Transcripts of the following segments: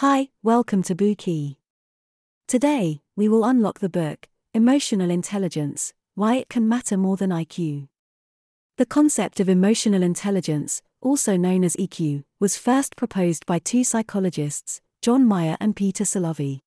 Hi, welcome to Bookey. Today, we will unlock the book, Emotional Intelligence Why It Can Matter More Than IQ. The concept of emotional intelligence, also known as EQ, was first proposed by two psychologists, John Mayer and Peter Salovey.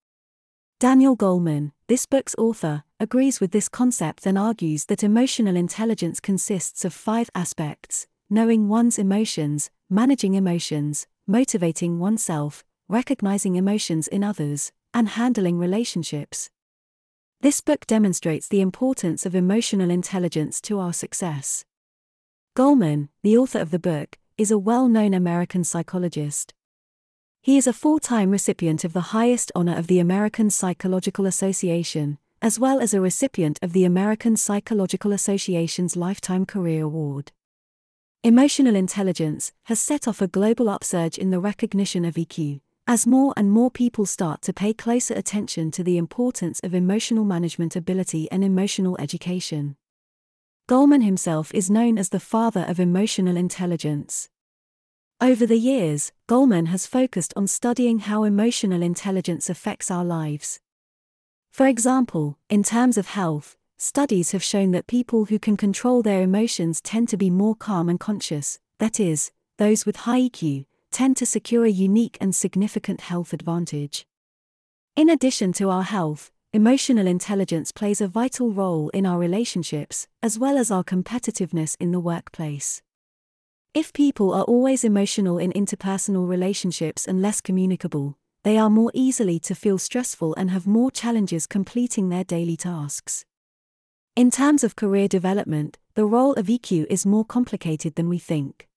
Daniel Goleman, this book's author, agrees with this concept and argues that emotional intelligence consists of five aspects knowing one's emotions, managing emotions, motivating oneself, recognizing emotions in others, and handling relationships. This book demonstrates the importance of emotional intelligence to our success. Goleman, the author of the book, is a well known American psychologist. He is a four time recipient of the highest honor of the American Psychological Association, as well as a recipient of the American Psychological Association's Lifetime Career Award. Emotional intelligence has set off a global upsurge in the recognition of EQ, as more and more people start to pay closer attention to the importance of emotional management ability and emotional education. Goleman himself is known as the father of emotional intelligence. Over the years, Goleman has focused on studying how emotional intelligence affects our lives. For example, in terms of health, Studies have shown that people who can control their emotions tend to be more calm and conscious, that is, those with high EQ tend to secure a unique and significant health advantage. In addition to our health, emotional intelligence plays a vital role in our relationships, as well as our competitiveness in the workplace. If people are always emotional in interpersonal relationships and less communicable, they are more easily to feel stressful and have more challenges completing their daily tasks. In terms of career development, the role of EQ is more complicated than we think.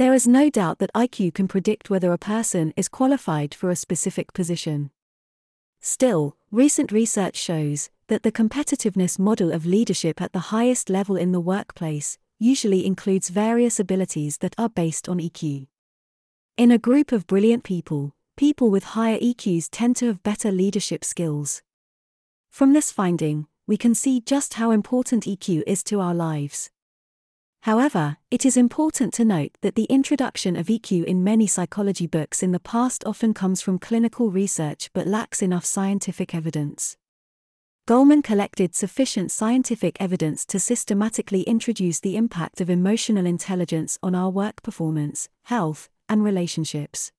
There is no doubt that IQ can predict whether a person is qualified for a specific position. Still, recent research shows that the competitiveness model of leadership at the highest level in the workplace usually includes various abilities that are based on EQ. In a group of brilliant people, people with higher EQs tend to have better leadership skills. From this finding, we can see just how important EQ is to our lives. However, it is important to note that the introduction of EQ in many psychology books in the past often comes from clinical research but lacks enough scientific evidence. Goleman collected sufficient scientific evidence to systematically introduce the impact of emotional intelligence on our work performance, health, and relationships.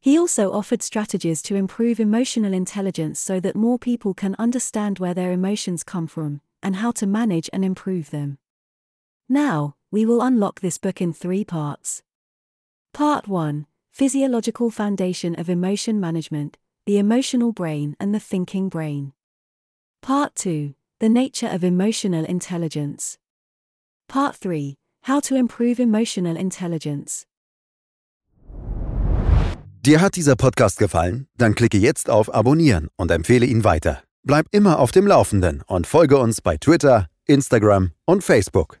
He also offered strategies to improve emotional intelligence so that more people can understand where their emotions come from and how to manage and improve them. Now, we will unlock this book in three parts. Part 1 Physiological Foundation of Emotion Management, the Emotional Brain and the Thinking Brain. Part 2 The Nature of Emotional Intelligence. Part 3 How to Improve Emotional Intelligence. Dir hat dieser Podcast gefallen? Dann klicke jetzt auf Abonnieren und empfehle ihn weiter. Bleib immer auf dem Laufenden und folge uns bei Twitter, Instagram und Facebook.